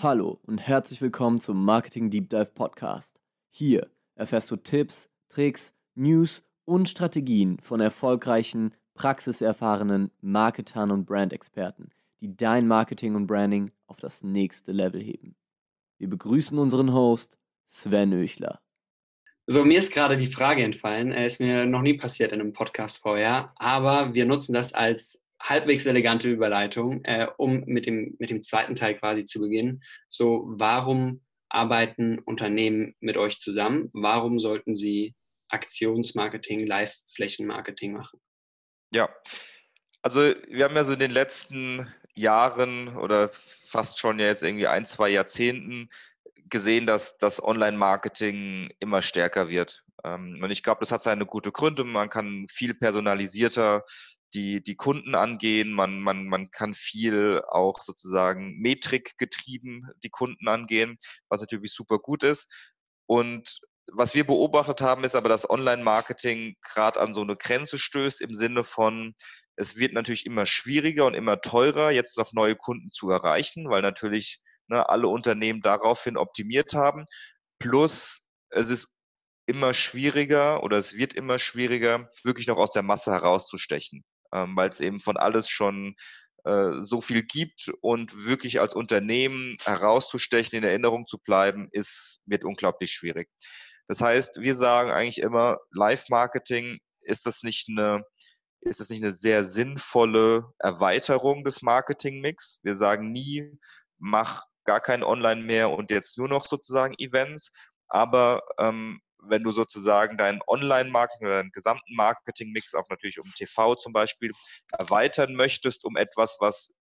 Hallo und herzlich willkommen zum Marketing Deep Dive Podcast. Hier erfährst du Tipps, Tricks, News und Strategien von erfolgreichen, praxiserfahrenen Marketern und Brandexperten, die dein Marketing und Branding auf das nächste Level heben. Wir begrüßen unseren Host Sven Öchler. So, mir ist gerade die Frage entfallen, äh, ist mir noch nie passiert in einem Podcast vorher, aber wir nutzen das als halbwegs elegante Überleitung, äh, um mit dem, mit dem zweiten Teil quasi zu beginnen. So, warum arbeiten Unternehmen mit euch zusammen? Warum sollten sie Aktionsmarketing, Live-Flächenmarketing machen? Ja, also wir haben ja so in den letzten Jahren oder fast schon ja jetzt irgendwie ein, zwei Jahrzehnten gesehen, dass das Online-Marketing immer stärker wird. Ähm, und ich glaube, das hat seine gute Gründe. Man kann viel personalisierter die, die Kunden angehen. Man, man, man kann viel auch sozusagen metrikgetrieben die Kunden angehen, was natürlich super gut ist. Und was wir beobachtet haben, ist aber, dass Online-Marketing gerade an so eine Grenze stößt im Sinne von, es wird natürlich immer schwieriger und immer teurer, jetzt noch neue Kunden zu erreichen, weil natürlich ne, alle Unternehmen daraufhin optimiert haben. Plus, es ist immer schwieriger oder es wird immer schwieriger, wirklich noch aus der Masse herauszustechen ähm, weil es eben von alles schon äh, so viel gibt und wirklich als Unternehmen herauszustechen, in Erinnerung zu bleiben, ist, wird unglaublich schwierig. Das heißt, wir sagen eigentlich immer, Live-Marketing ist das nicht eine, ist das nicht eine sehr sinnvolle Erweiterung des Marketing-Mix? Wir sagen nie, mach gar kein Online mehr und jetzt nur noch sozusagen Events. Aber ähm, wenn du sozusagen dein Online-Marketing oder deinen gesamten Marketing-Mix auch natürlich um TV zum Beispiel erweitern möchtest, um etwas, was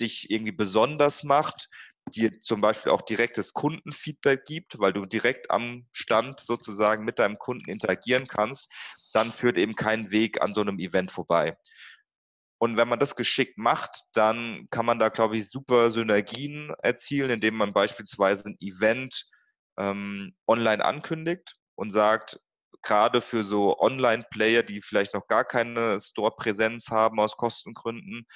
dich irgendwie besonders macht, dir zum Beispiel auch direktes Kundenfeedback gibt, weil du direkt am Stand sozusagen mit deinem Kunden interagieren kannst, dann führt eben kein Weg an so einem Event vorbei. Und wenn man das geschickt macht, dann kann man da, glaube ich, super Synergien erzielen, indem man beispielsweise ein Event ähm, online ankündigt und sagt, gerade für so Online-Player, die vielleicht noch gar keine Store-Präsenz haben aus Kostengründen,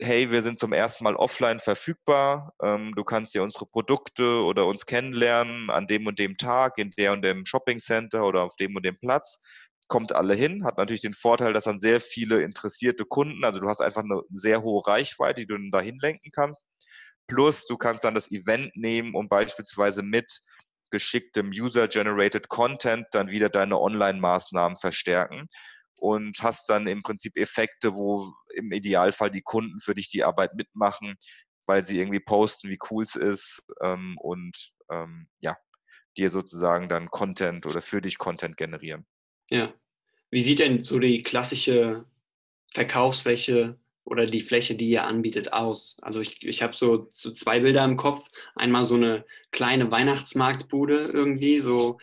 hey, wir sind zum ersten Mal offline verfügbar, ähm, du kannst dir unsere Produkte oder uns kennenlernen an dem und dem Tag, in der und dem Shopping Center oder auf dem und dem Platz. Kommt alle hin, hat natürlich den Vorteil, dass dann sehr viele interessierte Kunden, also du hast einfach eine sehr hohe Reichweite, die du dann dahin lenken kannst. Plus, du kannst dann das Event nehmen und beispielsweise mit geschicktem User-Generated Content dann wieder deine Online-Maßnahmen verstärken und hast dann im Prinzip Effekte, wo im Idealfall die Kunden für dich die Arbeit mitmachen, weil sie irgendwie posten, wie cool es ist ähm, und ähm, ja, dir sozusagen dann Content oder für dich Content generieren. Ja. Wie sieht denn so die klassische Verkaufsfläche oder die Fläche, die ihr anbietet, aus? Also ich, ich habe so, so zwei Bilder im Kopf. Einmal so eine kleine Weihnachtsmarktbude irgendwie, so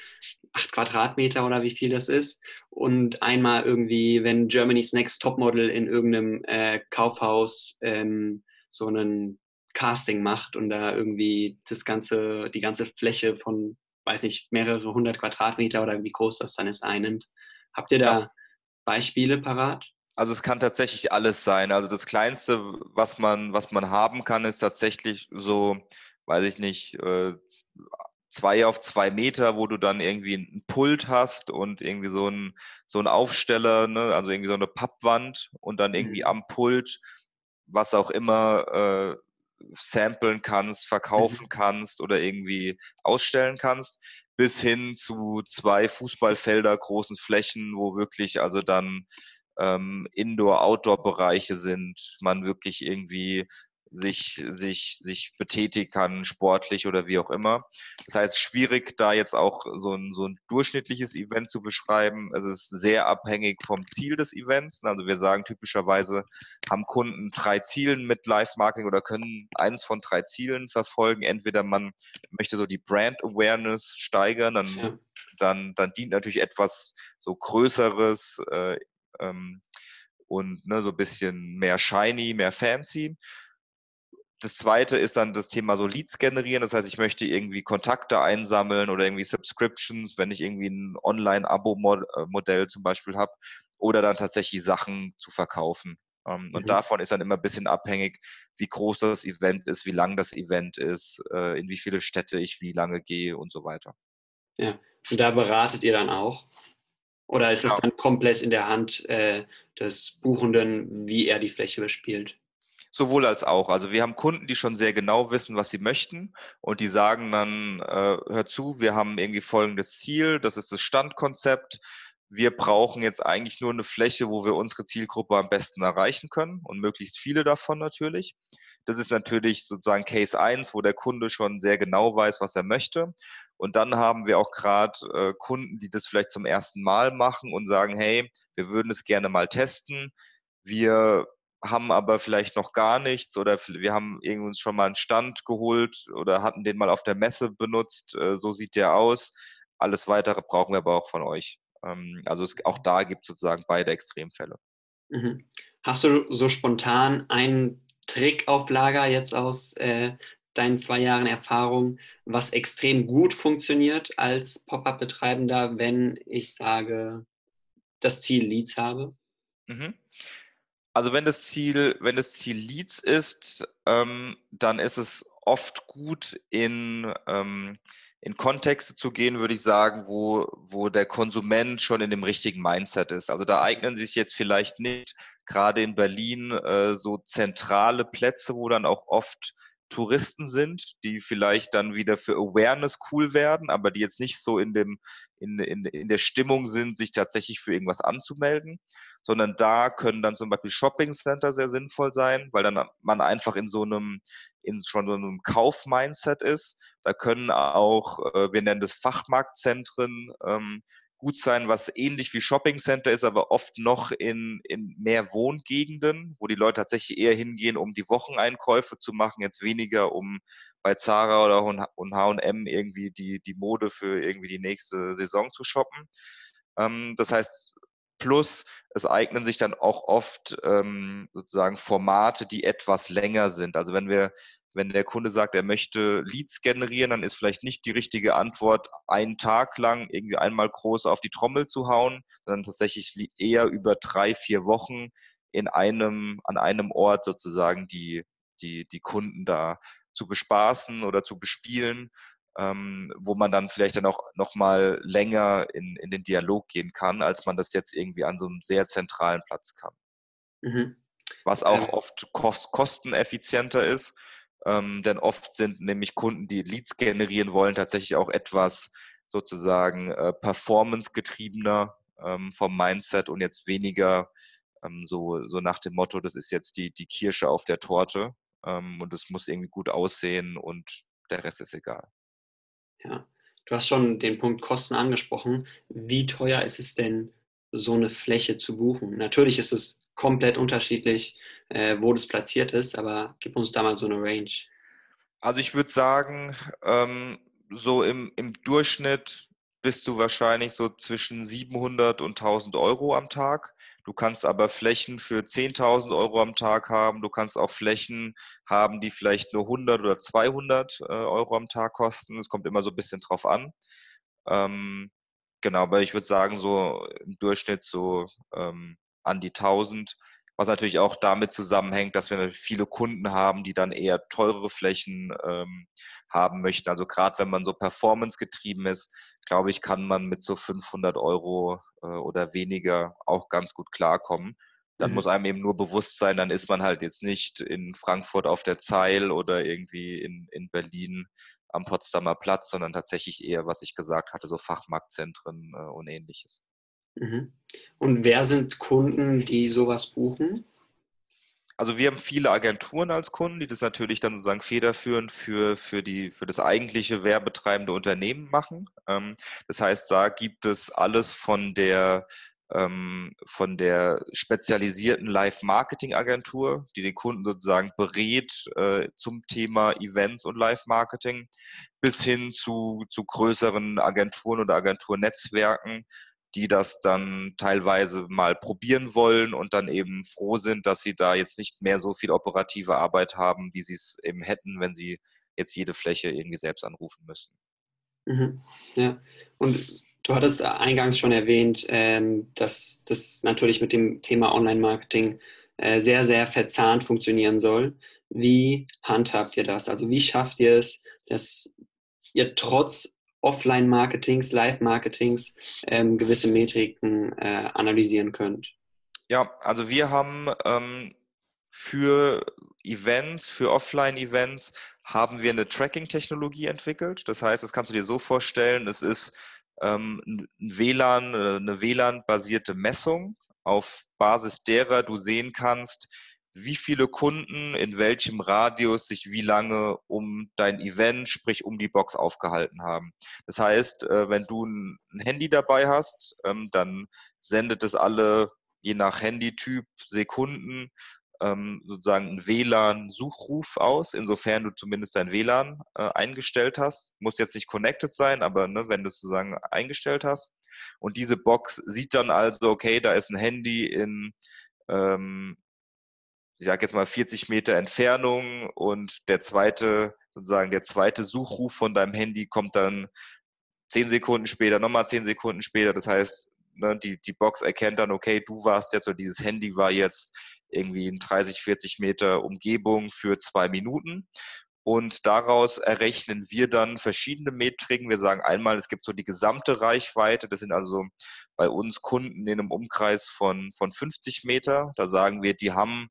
acht Quadratmeter oder wie viel das ist. Und einmal irgendwie, wenn Germany's Next Topmodel in irgendeinem äh, Kaufhaus ähm, so einen Casting macht und da irgendwie das ganze, die ganze Fläche von, weiß nicht, mehrere hundert Quadratmeter oder wie groß das dann ist, einnimmt. Habt ihr da Beispiele parat? Also es kann tatsächlich alles sein. Also das Kleinste, was man, was man haben kann, ist tatsächlich so, weiß ich nicht, äh, zwei auf zwei Meter, wo du dann irgendwie ein Pult hast und irgendwie so ein, so ein Aufsteller, ne? also irgendwie so eine Pappwand und dann irgendwie mhm. am Pult, was auch immer, äh, samplen kannst, verkaufen mhm. kannst oder irgendwie ausstellen kannst, bis hin zu zwei Fußballfelder großen Flächen, wo wirklich also dann ähm, Indoor-Outdoor-Bereiche sind, man wirklich irgendwie sich, sich, sich betätigen kann, sportlich oder wie auch immer. Das heißt, schwierig, da jetzt auch so ein, so ein durchschnittliches Event zu beschreiben. Es ist sehr abhängig vom Ziel des Events. Also wir sagen typischerweise, haben Kunden drei Zielen mit Live-Marketing oder können eins von drei Zielen verfolgen. Entweder man möchte so die Brand Awareness steigern, dann, ja. dann, dann dient natürlich etwas so Größeres, äh, ähm, und ne, so ein bisschen mehr shiny, mehr fancy. Das zweite ist dann das Thema so Leads generieren. Das heißt, ich möchte irgendwie Kontakte einsammeln oder irgendwie Subscriptions, wenn ich irgendwie ein Online-Abo-Modell zum Beispiel habe oder dann tatsächlich Sachen zu verkaufen. Ähm, und mhm. davon ist dann immer ein bisschen abhängig, wie groß das Event ist, wie lang das Event ist, äh, in wie viele Städte ich wie lange gehe und so weiter. Ja, und da beratet ihr dann auch? Oder ist es ja. dann komplett in der Hand äh, des Buchenden, wie er die Fläche bespielt? Sowohl als auch. Also wir haben Kunden, die schon sehr genau wissen, was sie möchten und die sagen dann, äh, hör zu, wir haben irgendwie folgendes Ziel, das ist das Standkonzept. Wir brauchen jetzt eigentlich nur eine Fläche, wo wir unsere Zielgruppe am besten erreichen können und möglichst viele davon natürlich. Das ist natürlich sozusagen Case 1, wo der Kunde schon sehr genau weiß, was er möchte. Und dann haben wir auch gerade äh, Kunden, die das vielleicht zum ersten Mal machen und sagen, hey, wir würden es gerne mal testen. Wir haben aber vielleicht noch gar nichts oder wir haben irgendwie schon mal einen Stand geholt oder hatten den mal auf der Messe benutzt. Äh, so sieht der aus. Alles weitere brauchen wir aber auch von euch. Ähm, also es, auch da gibt es sozusagen beide Extremfälle. Mhm. Hast du so spontan einen Trick auf Lager jetzt aus äh, deinen zwei Jahren Erfahrung, was extrem gut funktioniert als Pop-up-Betreibender, wenn ich sage, das Ziel Leads habe? Mhm. Also wenn das Ziel, wenn das Ziel Leads ist, ähm, dann ist es oft gut in, ähm, in Kontexte zu gehen, würde ich sagen, wo, wo der Konsument schon in dem richtigen Mindset ist. Also da eignen sich jetzt vielleicht nicht gerade in Berlin äh, so zentrale Plätze, wo dann auch oft Touristen sind, die vielleicht dann wieder für Awareness cool werden, aber die jetzt nicht so in dem, in, in, in der Stimmung sind, sich tatsächlich für irgendwas anzumelden, sondern da können dann zum Beispiel Shopping Center sehr sinnvoll sein, weil dann man einfach in so einem, in schon so einem Kaufmindset ist. Da können auch, äh, wir nennen das Fachmarktzentren, ähm, gut sein, was ähnlich wie Shopping Center ist, aber oft noch in, in mehr Wohngegenden, wo die Leute tatsächlich eher hingehen, um die Wocheneinkäufe zu machen, jetzt weniger um bei Zara oder H&M irgendwie die, die Mode für irgendwie die nächste Saison zu shoppen. Ähm, das heißt, plus es eignen sich dann auch oft ähm, sozusagen Formate, die etwas länger sind. Also wenn wir wenn der Kunde sagt, er möchte Leads generieren, dann ist vielleicht nicht die richtige Antwort, einen Tag lang irgendwie einmal groß auf die Trommel zu hauen, sondern tatsächlich eher über drei, vier Wochen in einem, an einem Ort sozusagen die, die, die Kunden da zu bespaßen oder zu bespielen, ähm, wo man dann vielleicht dann auch nochmal länger in, in den Dialog gehen kann, als man das jetzt irgendwie an so einem sehr zentralen Platz kann. Mhm. Was auch ähm. oft kosteneffizienter ist ähm, denn oft sind nämlich Kunden, die Leads generieren wollen, tatsächlich auch etwas sozusagen äh, performance-getriebener ähm, vom Mindset und jetzt weniger ähm, so, so nach dem Motto, das ist jetzt die, die Kirsche auf der Torte ähm, und es muss irgendwie gut aussehen und der Rest ist egal. Ja, du hast schon den Punkt Kosten angesprochen. Wie teuer ist es denn, so eine Fläche zu buchen? Natürlich ist es komplett unterschiedlich, äh, wo das platziert ist, aber gib uns da mal so eine Range. Also ich würde sagen, ähm, so im, im Durchschnitt bist du wahrscheinlich so zwischen 700 und 1000 Euro am Tag. Du kannst aber Flächen für 10.000 Euro am Tag haben. Du kannst auch Flächen haben, die vielleicht nur 100 oder 200 äh, Euro am Tag kosten. Es kommt immer so ein bisschen drauf an. Ähm, genau, aber ich würde sagen, so im Durchschnitt so ähm, an die 1000, was natürlich auch damit zusammenhängt, dass wir viele Kunden haben, die dann eher teurere Flächen ähm, haben möchten. Also gerade wenn man so performance getrieben ist, glaube ich, kann man mit so 500 Euro äh, oder weniger auch ganz gut klarkommen. Dann mhm. muss einem eben nur bewusst sein, dann ist man halt jetzt nicht in Frankfurt auf der Zeil oder irgendwie in, in Berlin am Potsdamer Platz, sondern tatsächlich eher, was ich gesagt hatte, so Fachmarktzentren äh, und ähnliches. Mhm. Und wer sind Kunden, die sowas buchen? Also wir haben viele Agenturen als Kunden, die das natürlich dann sozusagen federführend für, für, die, für das eigentliche werbetreibende Unternehmen machen. Ähm, das heißt, da gibt es alles von der ähm, von der spezialisierten Live-Marketing-Agentur, die den Kunden sozusagen berät äh, zum Thema Events und Live-Marketing, bis hin zu, zu größeren Agenturen oder Agenturnetzwerken, die das dann teilweise mal probieren wollen und dann eben froh sind, dass sie da jetzt nicht mehr so viel operative Arbeit haben, wie sie es eben hätten, wenn sie jetzt jede Fläche irgendwie selbst anrufen müssen. Mhm. Ja, und du hattest eingangs schon erwähnt, ähm, dass das natürlich mit dem Thema Online-Marketing äh, sehr, sehr verzahnt funktionieren soll. Wie handhabt ihr das? Also wie schafft ihr es, dass ihr trotz Offline-Marketings, Live-Marketings ähm, gewisse Metriken äh, analysieren könnt? Ja, also wir haben ähm, für Events, für Offline-Events, haben wir eine Tracking-Technologie entwickelt. Das heißt, das kannst du dir so vorstellen, es ist ähm, ein WLAN, äh, eine WLAN-basierte Messung, auf Basis derer du sehen kannst, wie viele Kunden in welchem Radius sich wie lange um dein Event, sprich um die Box aufgehalten haben. Das heißt, äh, wenn du ein Handy dabei hast, ähm, dann sendet es alle, je nach Handytyp, Sekunden ähm, sozusagen einen WLAN-Suchruf aus, insofern du zumindest dein WLAN äh, eingestellt hast. Muss jetzt nicht connected sein, aber ne, wenn du es sozusagen eingestellt hast. Und diese Box sieht dann also, okay, da ist ein Handy in, ähm, ich sage jetzt mal 40 Meter Entfernung und der zweite, sozusagen der zweite Suchruf von deinem Handy kommt dann zehn Sekunden später, nochmal zehn Sekunden später. Das heißt, ne, die, die Box erkennt dann, okay, du warst jetzt oder dieses Handy war jetzt irgendwie in 30, 40 Meter Umgebung für zwei Minuten. Und daraus errechnen wir dann verschiedene Metriken. Wir sagen einmal, es gibt so die gesamte Reichweite. Das sind also bei uns Kunden in einem Umkreis von, von 50 Meter. Da sagen wir, die haben,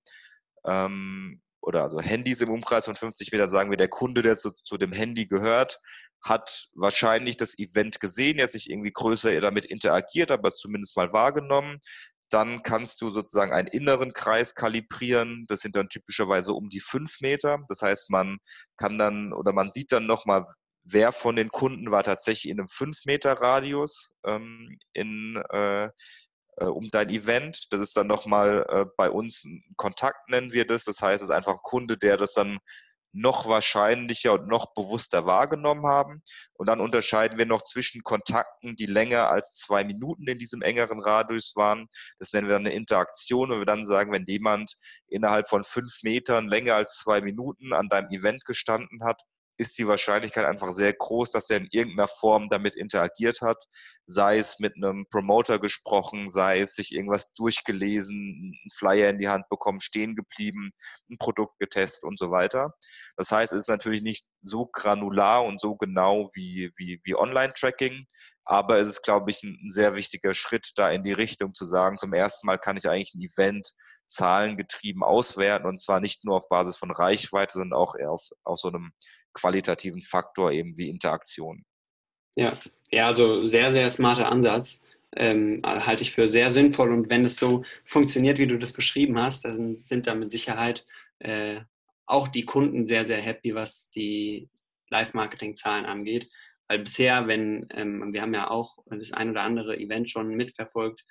ähm, oder also Handys im Umkreis von 50 Meter, sagen wir, der Kunde, der zu, zu dem Handy gehört, hat wahrscheinlich das Event gesehen, jetzt nicht irgendwie größer damit interagiert, aber zumindest mal wahrgenommen. Dann kannst du sozusagen einen inneren Kreis kalibrieren. Das sind dann typischerweise um die fünf Meter. Das heißt, man kann dann oder man sieht dann nochmal, wer von den Kunden war tatsächlich in einem fünf Meter Radius ähm, in, äh, um dein Event. Das ist dann nochmal äh, bei uns ein Kontakt, nennen wir das. Das heißt, es ist einfach ein Kunde, der das dann noch wahrscheinlicher und noch bewusster wahrgenommen haben. Und dann unterscheiden wir noch zwischen Kontakten, die länger als zwei Minuten in diesem engeren Radius waren. Das nennen wir dann eine Interaktion, wenn wir dann sagen, wenn jemand innerhalb von fünf Metern länger als zwei Minuten an deinem Event gestanden hat, ist die Wahrscheinlichkeit einfach sehr groß, dass er in irgendeiner Form damit interagiert hat, sei es mit einem Promoter gesprochen, sei es sich irgendwas durchgelesen, einen Flyer in die Hand bekommen, stehen geblieben, ein Produkt getestet und so weiter. Das heißt, es ist natürlich nicht so granular und so genau wie, wie, wie Online-Tracking, aber es ist, glaube ich, ein, sehr wichtiger Schritt da in die Richtung zu sagen, zum ersten Mal kann ich eigentlich ein Event zahlengetrieben auswerten und zwar nicht nur auf Basis von Reichweite, sondern auch auf, auf so einem qualitativen Faktor eben wie Interaktion. Ja, ja, also sehr, sehr smarter Ansatz. Ähm, halte ich für sehr sinnvoll und wenn es so funktioniert, wie du das beschrieben hast, dann sind da mit Sicherheit äh, auch die Kunden sehr, sehr happy, was die Live-Marketing-Zahlen angeht. Weil bisher, wenn, ähm, wir haben ja auch das ein oder andere Event schon mitverfolgt,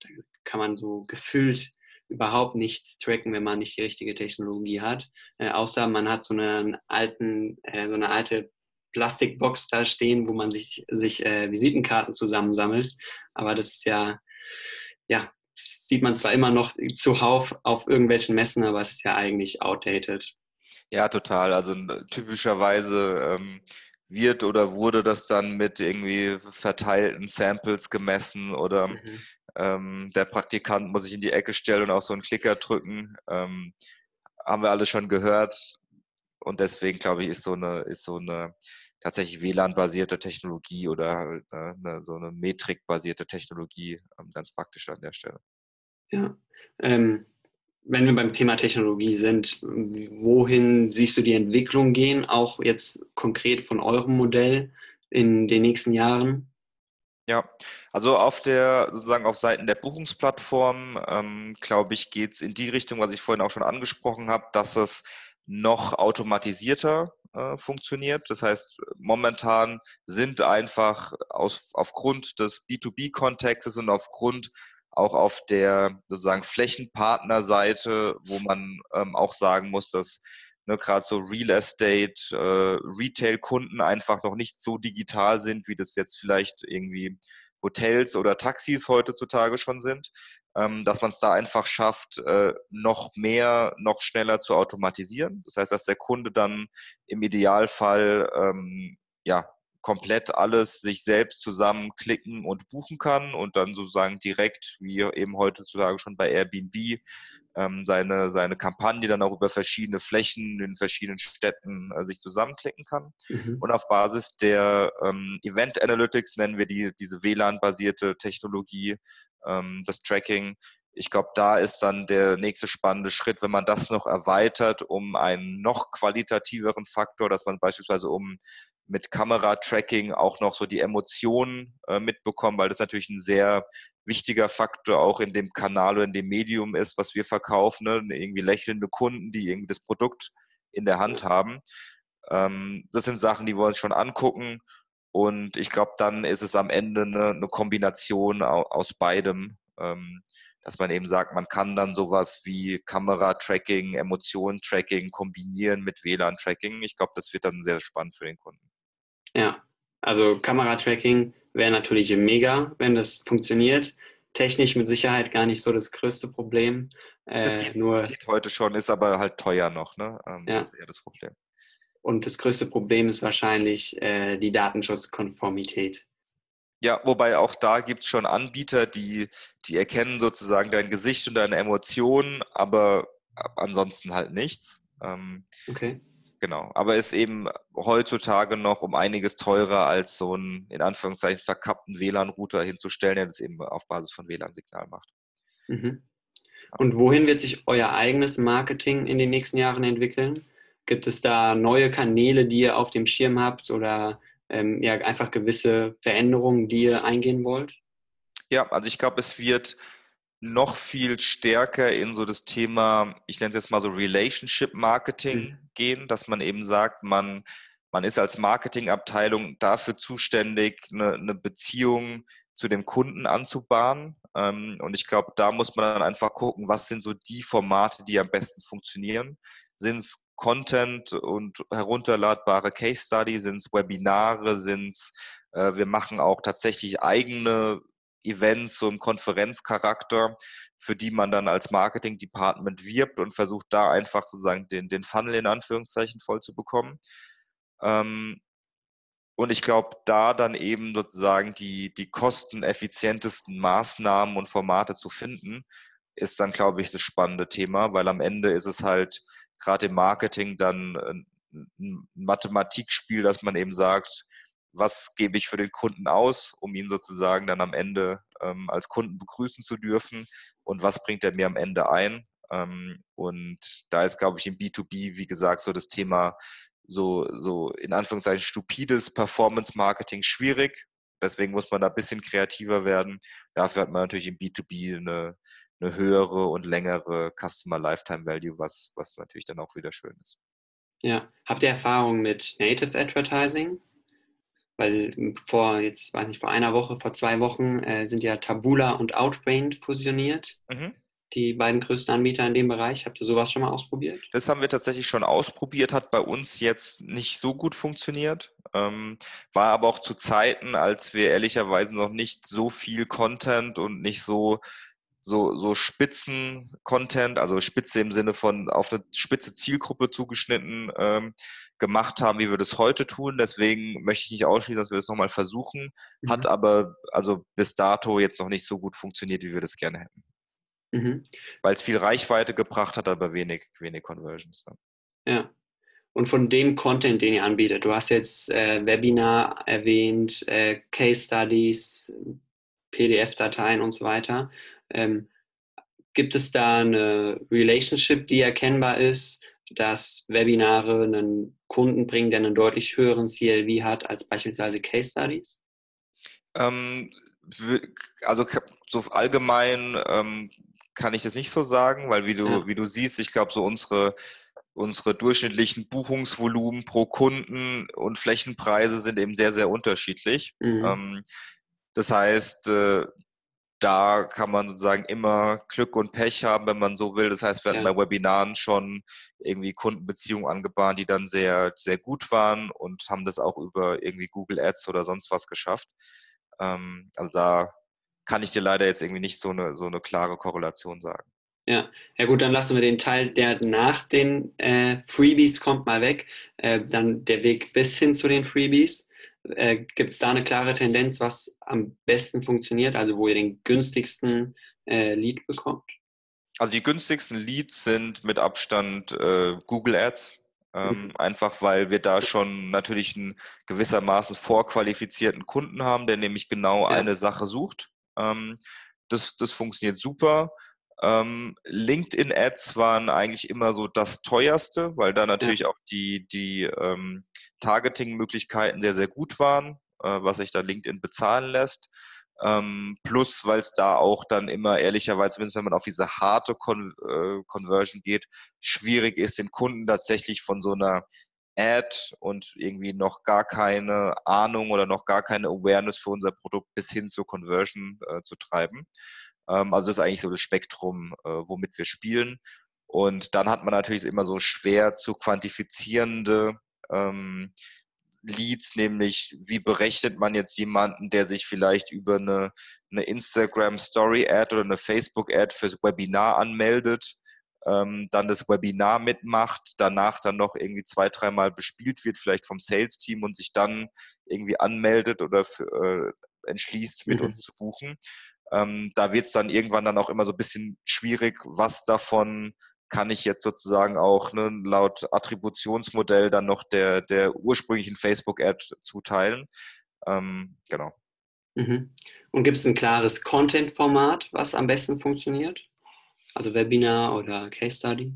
da kann man so gefühlt überhaupt nichts tracken, wenn man nicht die richtige Technologie hat. Äh, außer man hat so einen alten, äh, so eine alte Plastikbox da stehen, wo man sich, sich äh, Visitenkarten zusammensammelt. Aber das ist ja, ja, sieht man zwar immer noch zuhauf auf irgendwelchen Messen, aber es ist ja eigentlich outdated. Ja, total. Also typischerweise ähm, wird oder wurde das dann mit irgendwie verteilten Samples gemessen oder mhm. Ähm, der Praktikant muss sich in die Ecke stellen und auch so einen Klicker drücken. Ähm, haben wir alle schon gehört. Und deswegen, glaube ich, ist so eine, ist so eine tatsächlich WLAN-basierte Technologie oder halt, ne, eine, so eine Metrik-basierte Technologie ähm, ganz praktisch an der Stelle. Ja. Ähm, wenn wir beim Thema Technologie sind, wohin siehst du die Entwicklung gehen, auch jetzt konkret von eurem Modell in den nächsten Jahren? Ja, also auf der, sozusagen auf Seiten der Buchungsplattform, ähm, glaube ich, geht es in die Richtung, was ich vorhin auch schon angesprochen habe, dass es noch automatisierter äh, funktioniert. Das heißt, momentan sind einfach aus, aufgrund des B2B-Kontextes und aufgrund auch auf der sozusagen Flächenpartnerseite, wo man ähm, auch sagen muss, dass ne, gerade so Real Estate, äh, Retail-Kunden einfach noch nicht so digital sind, wie das jetzt vielleicht irgendwie Hotels oder Taxis heutzutage schon sind, ähm, dass man es da einfach schafft, äh, noch mehr, noch schneller zu automatisieren. Das heißt, dass der Kunde dann im Idealfall ähm, ja komplett alles sich selbst zusammenklicken und buchen kann und dann sozusagen direkt, wie eben heutzutage schon bei Airbnb, ähm, seine, seine Kampagne dann auch über verschiedene Flächen in verschiedenen Städten äh, sich zusammenklicken kann. Mhm. Und auf Basis der ähm, Event Analytics nennen wir die, diese WLAN-basierte Technologie, ähm, das Tracking. Ich glaube, da ist dann der nächste spannende Schritt, wenn man das noch erweitert um einen noch qualitativeren Faktor, dass man beispielsweise um mit Kameratracking auch noch so die Emotionen äh, mitbekommen, weil das natürlich ein sehr wichtiger Faktor auch in dem Kanal oder in dem Medium ist, was wir verkaufen. Ne? Irgendwie lächelnde Kunden, die irgendwie das Produkt in der Hand haben. Ähm, das sind Sachen, die wir uns schon angucken. Und ich glaube, dann ist es am Ende eine, eine Kombination aus beidem, ähm, dass man eben sagt, man kann dann sowas wie Kamera-Tracking, Emotionen-Tracking kombinieren mit WLAN-Tracking. Ich glaube, das wird dann sehr spannend für den Kunden. Ja, also Kameratracking wäre natürlich mega, wenn das funktioniert. Technisch mit Sicherheit gar nicht so das größte Problem. Äh, es, geht, nur, es geht heute schon, ist aber halt teuer noch. Ne? Ähm, ja. Das ist eher das Problem. Und das größte Problem ist wahrscheinlich äh, die Datenschutzkonformität. Ja, wobei auch da gibt es schon Anbieter, die, die erkennen sozusagen dein Gesicht und deine Emotionen, aber ansonsten halt nichts. Ähm, okay. Genau, aber ist eben heutzutage noch um einiges teurer als so einen in Anführungszeichen verkappten WLAN-Router hinzustellen, der das eben auf Basis von WLAN-Signal macht. Mhm. Und wohin wird sich euer eigenes Marketing in den nächsten Jahren entwickeln? Gibt es da neue Kanäle, die ihr auf dem Schirm habt oder ähm, ja, einfach gewisse Veränderungen, die ihr eingehen wollt? Ja, also ich glaube, es wird noch viel stärker in so das Thema, ich nenne es jetzt mal so Relationship Marketing mhm. gehen, dass man eben sagt, man, man ist als Marketingabteilung dafür zuständig, eine, eine Beziehung zu dem Kunden anzubahnen. Ähm, und ich glaube, da muss man dann einfach gucken, was sind so die Formate, die am besten funktionieren. Sind es Content und herunterladbare Case Study, sind es Webinare, sind es, äh, wir machen auch tatsächlich eigene Events, so im Konferenzcharakter, für die man dann als Marketing-Department wirbt und versucht da einfach sozusagen den, den Funnel in Anführungszeichen voll zu bekommen. Ähm, und ich glaube, da dann eben sozusagen die, die kosteneffizientesten Maßnahmen und Formate zu finden, ist dann, glaube ich, das spannende Thema, weil am Ende ist es halt gerade im Marketing dann ein Mathematikspiel, dass man eben sagt, was gebe ich für den Kunden aus, um ihn sozusagen dann am Ende ähm, als Kunden begrüßen zu dürfen und was bringt er mir am Ende ein. Ähm, und da ist, glaube ich, im B2B, wie gesagt, so das Thema so, so in Anführungszeichen stupides Performance-Marketing schwierig. Deswegen muss man da ein bisschen kreativer werden. Dafür hat man natürlich im B2B eine, eine höhere und längere Customer Lifetime Value, was, was natürlich dann auch wieder schön ist. Ja, habt ihr Erfahrung mit Native Advertising? Weil vor, jetzt weiß nicht, vor einer Woche, vor zwei Wochen äh, sind ja Tabula und Outbrain fusioniert. Mhm. Die beiden größten Anbieter in dem Bereich. Habt ihr sowas schon mal ausprobiert? Das haben wir tatsächlich schon ausprobiert, hat bei uns jetzt nicht so gut funktioniert. Ähm, war aber auch zu Zeiten, als wir ehrlicherweise noch nicht so viel Content und nicht so so, so Spitzen-Content, also Spitze im Sinne von auf eine spitze Zielgruppe zugeschnitten ähm, gemacht haben, wie wir das heute tun. Deswegen möchte ich nicht ausschließen, dass wir das nochmal versuchen. Mhm. Hat aber also bis dato jetzt noch nicht so gut funktioniert, wie wir das gerne hätten. Mhm. Weil es viel Reichweite gebracht hat, aber wenig, wenig Conversions. Ja. ja. Und von dem Content, den ihr anbietet, du hast jetzt äh, Webinar erwähnt, äh, Case Studies, PDF-Dateien und so weiter. Ähm, gibt es da eine Relationship, die erkennbar ist, dass Webinare einen Kunden bringen, der einen deutlich höheren CLV hat als beispielsweise Case Studies? Ähm, also so allgemein ähm, kann ich das nicht so sagen, weil wie du, ja. wie du siehst, ich glaube, so unsere, unsere durchschnittlichen Buchungsvolumen pro Kunden und Flächenpreise sind eben sehr, sehr unterschiedlich. Mhm. Ähm, das heißt, äh, da kann man sozusagen immer Glück und Pech haben, wenn man so will. Das heißt, wir hatten ja. bei Webinaren schon irgendwie Kundenbeziehungen angebahnt, die dann sehr, sehr gut waren und haben das auch über irgendwie Google Ads oder sonst was geschafft. Ähm, also da kann ich dir leider jetzt irgendwie nicht so eine, so eine klare Korrelation sagen. Ja, ja gut, dann lassen wir den Teil, der nach den äh, Freebies kommt, mal weg. Äh, dann der Weg bis hin zu den Freebies. Äh, Gibt es da eine klare Tendenz, was am besten funktioniert, also wo ihr den günstigsten äh, Lead bekommt? Also die günstigsten Leads sind mit Abstand äh, Google Ads. Ähm, mhm. Einfach weil wir da schon natürlich einen gewissermaßen vorqualifizierten Kunden haben, der nämlich genau ja. eine Sache sucht. Ähm, das, das funktioniert super. Ähm, LinkedIn-Ads waren eigentlich immer so das teuerste, weil da natürlich ja. auch die, die ähm, Targeting-Möglichkeiten sehr, sehr gut waren, äh, was sich da LinkedIn bezahlen lässt. Ähm, plus, weil es da auch dann immer ehrlicherweise, zumindest wenn man auf diese harte Con äh, Conversion geht, schwierig ist, den Kunden tatsächlich von so einer Ad und irgendwie noch gar keine Ahnung oder noch gar keine Awareness für unser Produkt bis hin zur Conversion äh, zu treiben. Ähm, also das ist eigentlich so das Spektrum, äh, womit wir spielen. Und dann hat man natürlich immer so schwer zu quantifizierende ähm, Leads, nämlich wie berechnet man jetzt jemanden, der sich vielleicht über eine, eine Instagram Story Ad oder eine Facebook Ad fürs Webinar anmeldet, ähm, dann das Webinar mitmacht, danach dann noch irgendwie zwei, dreimal bespielt wird, vielleicht vom Sales Team und sich dann irgendwie anmeldet oder für, äh, entschließt, mit mhm. uns zu buchen. Ähm, da wird es dann irgendwann dann auch immer so ein bisschen schwierig, was davon kann ich jetzt sozusagen auch ne, laut Attributionsmodell dann noch der, der ursprünglichen Facebook-Ad zuteilen. Ähm, genau. Mhm. Und gibt es ein klares Content-Format, was am besten funktioniert? Also Webinar oder Case Study?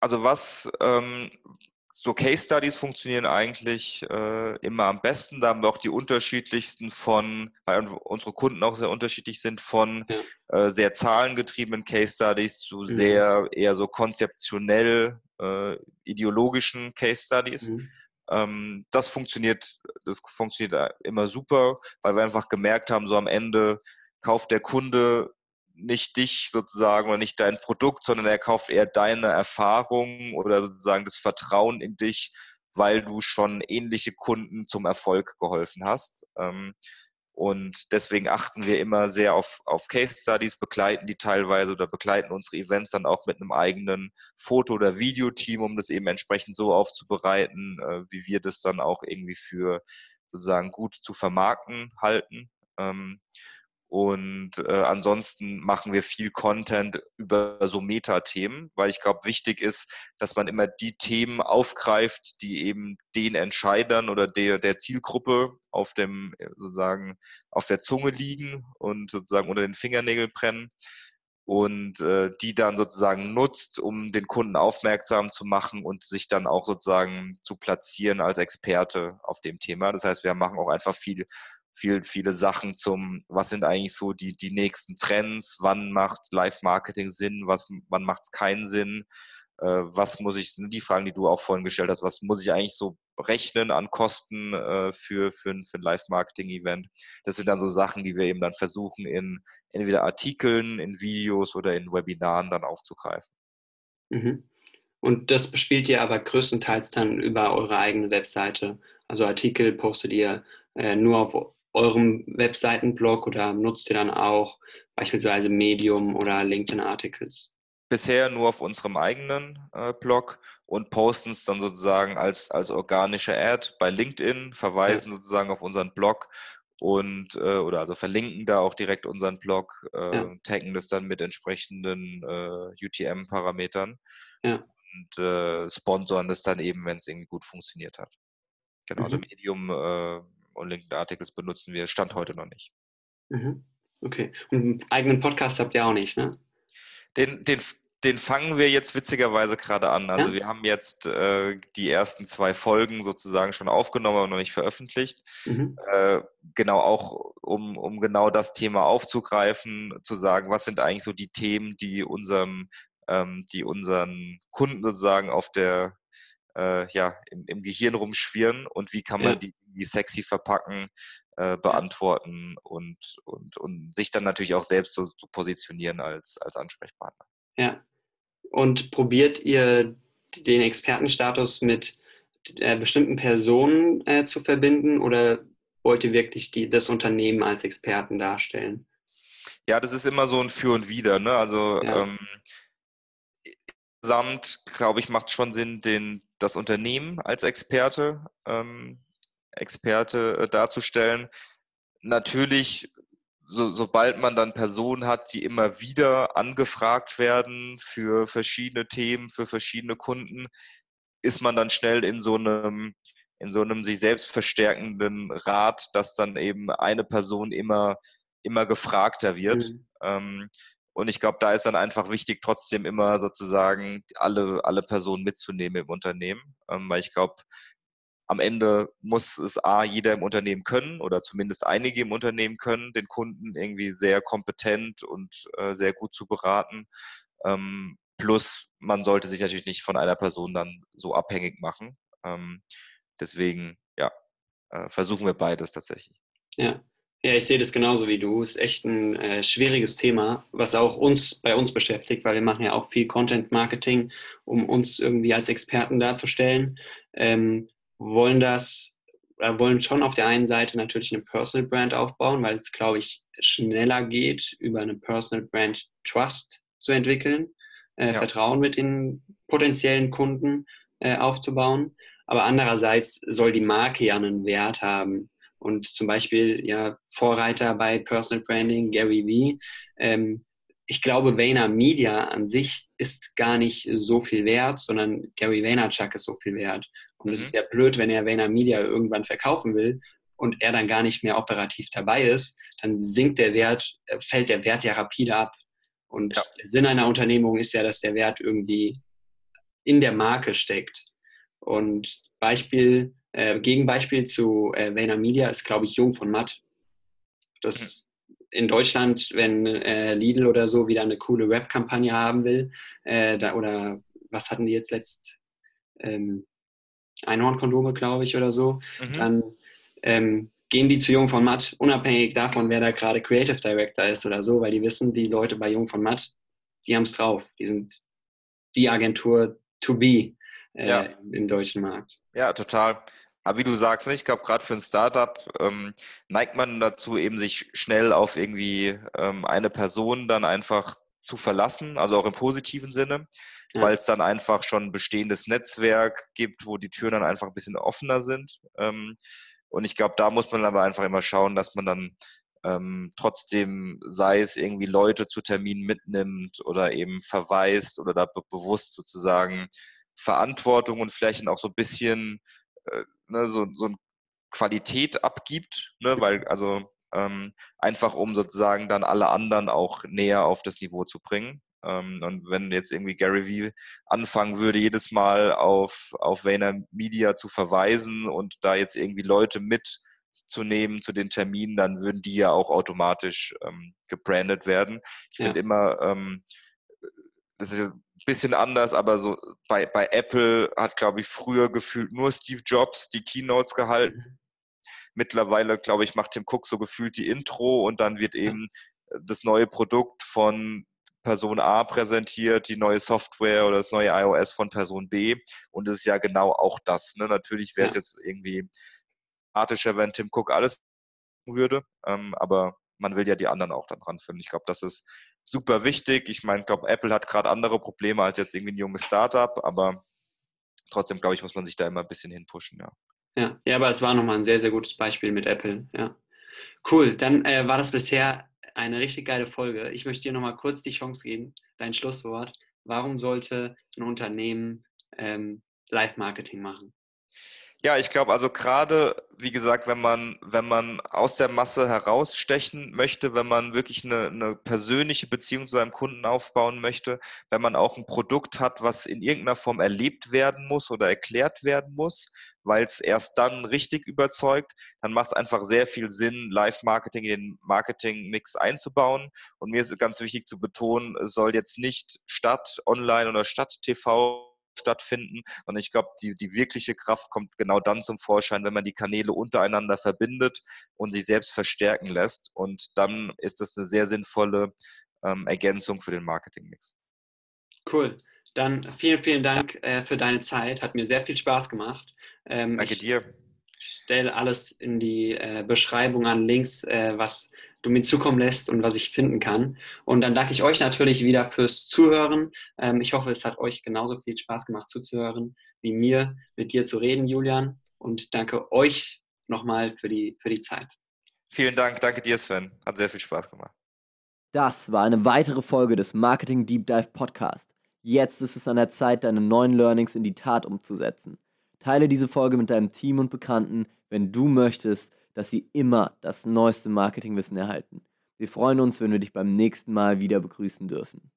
Also was, ähm, so Case Studies funktionieren eigentlich äh, immer am besten. Da haben wir auch die unterschiedlichsten von, weil unsere Kunden auch sehr unterschiedlich sind, von ja. äh, sehr zahlengetriebenen Case Studies zu mhm. sehr eher so konzeptionell äh, ideologischen Case Studies. Mhm. Ähm, das funktioniert, das funktioniert immer super, weil wir einfach gemerkt haben, so am Ende kauft der Kunde nicht dich sozusagen oder nicht dein Produkt, sondern er kauft eher deine Erfahrung oder sozusagen das Vertrauen in dich, weil du schon ähnliche Kunden zum Erfolg geholfen hast. Ähm, und deswegen achten wir immer sehr auf, auf Case Studies, begleiten die teilweise oder begleiten unsere Events dann auch mit einem eigenen Foto- oder Videoteam, um das eben entsprechend so aufzubereiten, äh, wie wir das dann auch irgendwie für sozusagen gut zu vermarkten halten. Und äh, ansonsten machen wir viel Content über so Metathemen, weil ich glaube, wichtig ist, dass man immer die Themen aufgreift, die eben den Entscheidern oder der, der Zielgruppe auf dem äh, sozusagen auf der Zunge liegen und sozusagen unter den Fingernägeln brennen und äh, die dann sozusagen nutzt, um den Kunden aufmerksam zu machen und sich dann auch sozusagen zu platzieren als Experte auf dem Thema. Das heißt, wir machen auch einfach viel viel, viele Sachen zum, was sind eigentlich so die, die nächsten Trends, wann macht Live-Marketing Sinn, was, wann macht es keinen Sinn, äh, was muss ich, die Fragen, die du auch vorhin gestellt hast, was muss ich eigentlich so rechnen an Kosten äh, für, für ein, für ein Live-Marketing-Event. Das sind dann so Sachen, die wir eben dann versuchen in entweder Artikeln, in Videos oder in Webinaren dann aufzugreifen. Mhm. Und das bespielt ihr aber größtenteils dann über eure eigene Webseite. Also Artikel postet ihr äh, nur auf eurem Webseitenblog oder nutzt ihr dann auch beispielsweise Medium oder LinkedIn Articles? Bisher nur auf unserem eigenen äh, Blog und posten es dann sozusagen als, als organische Ad bei LinkedIn, verweisen ja. sozusagen auf unseren Blog und äh, oder also verlinken da auch direkt unseren Blog, äh, ja. taggen das dann mit entsprechenden äh, UTM-Parametern ja. und äh, sponsern das dann eben, wenn es irgendwie gut funktioniert hat. Genau, also mhm. also Medium und LinkedIn-Artikels benutzen wir Stand heute noch nicht. Mhm. Okay. Und einen eigenen Podcast habt ihr auch nicht, ne? Den, den, den fangen wir jetzt witzigerweise gerade an. Also ja? wir haben jetzt äh, die ersten zwei Folgen sozusagen schon aufgenommen, aber noch nicht veröffentlicht. Mhm. Äh, genau auch, um, um genau das Thema aufzugreifen, zu sagen, was sind eigentlich so die Themen, die unserem, ähm, die unseren Kunden sozusagen auf der äh, ja, im, im, Gehirn rumschwirren und wie kann man ja. die irgendwie sexy verpacken, äh, beantworten und, und, und sich dann natürlich auch selbst so, so positionieren als, als Ansprechpartner. Ja. Und probiert ihr den Expertenstatus mit äh, bestimmten Personen äh, zu verbinden oder wollt ihr wirklich die, das Unternehmen als Experten darstellen? Ja, das ist immer so ein Für und Wider. Ne? Also ja. ähm, insgesamt, glaube ich, macht es schon Sinn, den, das Unternehmen als Experte ähm, Experte äh, darzustellen. Natürlich so, sobald man dann Personen hat, die immer wieder angefragt werden für verschiedene Themen, für verschiedene Kunden, ist man dann schnell in so einem, in so einem sich selbst verstärkenden Rad, dass dann eben eine Person immer, immer gefragter wird. Mhm. Ähm, und ich glaube, da ist dann einfach wichtig, trotzdem immer sozusagen alle, alle Personen mitzunehmen im Unternehmen. Ähm, weil ich glaube, am Ende muss es A, jeder im Unternehmen können oder zumindest einige im Unternehmen können, den Kunden irgendwie sehr kompetent und äh, sehr gut zu beraten. Ähm, plus, man sollte sich natürlich nicht von einer Person dann so abhängig machen. Ähm, deswegen, ja, äh, versuchen wir beides tatsächlich. Ja. Ja, ich sehe das genauso wie du. Es ist echt ein äh, schwieriges Thema, was auch uns bei uns beschäftigt, weil wir machen ja auch viel Content Marketing, um uns irgendwie als Experten darzustellen. Ähm, wollen das, äh, wollen schon auf der einen Seite natürlich eine Personal Brand aufbauen, weil es, glaube ich, schneller geht, über eine Personal Brand Trust zu entwickeln, äh, ja. Vertrauen mit den potenziellen Kunden äh, aufzubauen. Aber andererseits soll die Marke ja einen Wert haben. Und zum Beispiel ja Vorreiter bei Personal Branding, Gary Vee. Ähm, ich glaube, Vayner Media an sich ist gar nicht so viel wert, sondern Gary Vaynerchuk ist so viel wert. Und es mhm. ist ja blöd, wenn er Vayner Media irgendwann verkaufen will und er dann gar nicht mehr operativ dabei ist, dann sinkt der Wert, äh, fällt der Wert ja rapide ab. Und ja. der Sinn einer Unternehmung ist ja, dass der Wert irgendwie in der Marke steckt. Und Beispiel, äh, Gegenbeispiel zu äh, Vayner Media ist, glaube ich, Jung von Matt. Das mhm. in Deutschland, wenn äh, Lidl oder so wieder eine coole Webkampagne haben will, äh, da, oder was hatten die jetzt letzt? Ähm, Einhornkondome, glaube ich, oder so, mhm. dann ähm, gehen die zu Jung von Matt, unabhängig davon, wer da gerade Creative Director ist oder so, weil die wissen, die Leute bei Jung von Matt, die haben es drauf. Die sind die Agentur to be äh, ja. im deutschen Markt. Ja, total. Aber wie du sagst, ne, ich glaube, gerade für ein Startup ähm, neigt man dazu, eben sich schnell auf irgendwie ähm, eine Person dann einfach zu verlassen, also auch im positiven Sinne ja. weil es dann einfach schon ein bestehendes Netzwerk gibt, wo die Türen dann einfach ein bisschen offener sind. Ähm, und ich glaube, da muss man aber einfach immer schauen, dass man dann ähm, trotzdem, sei es irgendwie Leute zu Terminen mitnimmt oder eben verweist oder da be bewusst sozusagen Verantwortung und vielleicht auch so ein bisschen äh, ne, so, so eine Qualität abgibt, ne, weil also ähm, einfach um sozusagen dann alle anderen auch näher auf das Niveau zu bringen. Ähm, und wenn jetzt irgendwie Gary Vee anfangen würde, jedes Mal auf, auf Vayner Media zu verweisen und da jetzt irgendwie Leute mitzunehmen zu den Terminen, dann würden die ja auch automatisch ähm, gebrandet werden. Ich finde ja. immer, ähm, das ist bisschen anders, aber so bei, bei Apple hat, glaube ich, früher gefühlt nur Steve Jobs die Keynotes gehalten. Mhm. Mittlerweile, glaube ich, macht Tim Cook so gefühlt die Intro und dann wird eben das neue Produkt von Person A präsentiert, die neue Software oder das neue iOS von Person B. Und es ist ja genau auch das. Ne? Natürlich wäre es ja. jetzt irgendwie artischer, wenn Tim Cook alles würde, ähm, aber man will ja die anderen auch dann ranfinden. Ich glaube, das ist super wichtig. Ich meine, ich glaube, Apple hat gerade andere Probleme als jetzt irgendwie ein junges Startup, aber trotzdem, glaube ich, muss man sich da immer ein bisschen hinpushen, ja. Ja, ja aber es war nochmal ein sehr, sehr gutes Beispiel mit Apple, ja. Cool, dann äh, war das bisher eine richtig geile Folge. Ich möchte dir nochmal kurz die Chance geben, dein Schlusswort. Warum sollte ein Unternehmen ähm, Live-Marketing machen? Ja, ich glaube, also gerade, wie gesagt, wenn man, wenn man aus der Masse herausstechen möchte, wenn man wirklich eine, eine persönliche Beziehung zu seinem Kunden aufbauen möchte, wenn man auch ein Produkt hat, was in irgendeiner Form erlebt werden muss oder erklärt werden muss, weil es erst dann richtig überzeugt, dann macht es einfach sehr viel Sinn, Live-Marketing in den Marketing-Mix einzubauen. Und mir ist ganz wichtig zu betonen, es soll jetzt nicht statt Online oder statt TV stattfinden. Und ich glaube, die, die wirkliche Kraft kommt genau dann zum Vorschein, wenn man die Kanäle untereinander verbindet und sich selbst verstärken lässt. Und dann ist das eine sehr sinnvolle ähm, Ergänzung für den Marketingmix. Cool. Dann vielen, vielen Dank äh, für deine Zeit. Hat mir sehr viel Spaß gemacht. Ähm, Danke dir. Ich stelle alles in die äh, Beschreibung an Links, äh, was du mir zukommen lässt und was ich finden kann. Und dann danke ich euch natürlich wieder fürs Zuhören. Ähm, ich hoffe, es hat euch genauso viel Spaß gemacht zuzuhören, wie mir mit dir zu reden, Julian. Und danke euch nochmal für die, für die Zeit. Vielen Dank, danke dir, Sven. Hat sehr viel Spaß gemacht. Das war eine weitere Folge des Marketing Deep Dive Podcast. Jetzt ist es an der Zeit, deine neuen Learnings in die Tat umzusetzen. Teile diese Folge mit deinem Team und Bekannten, wenn du möchtest, dass sie immer das neueste Marketingwissen erhalten. Wir freuen uns, wenn wir dich beim nächsten Mal wieder begrüßen dürfen.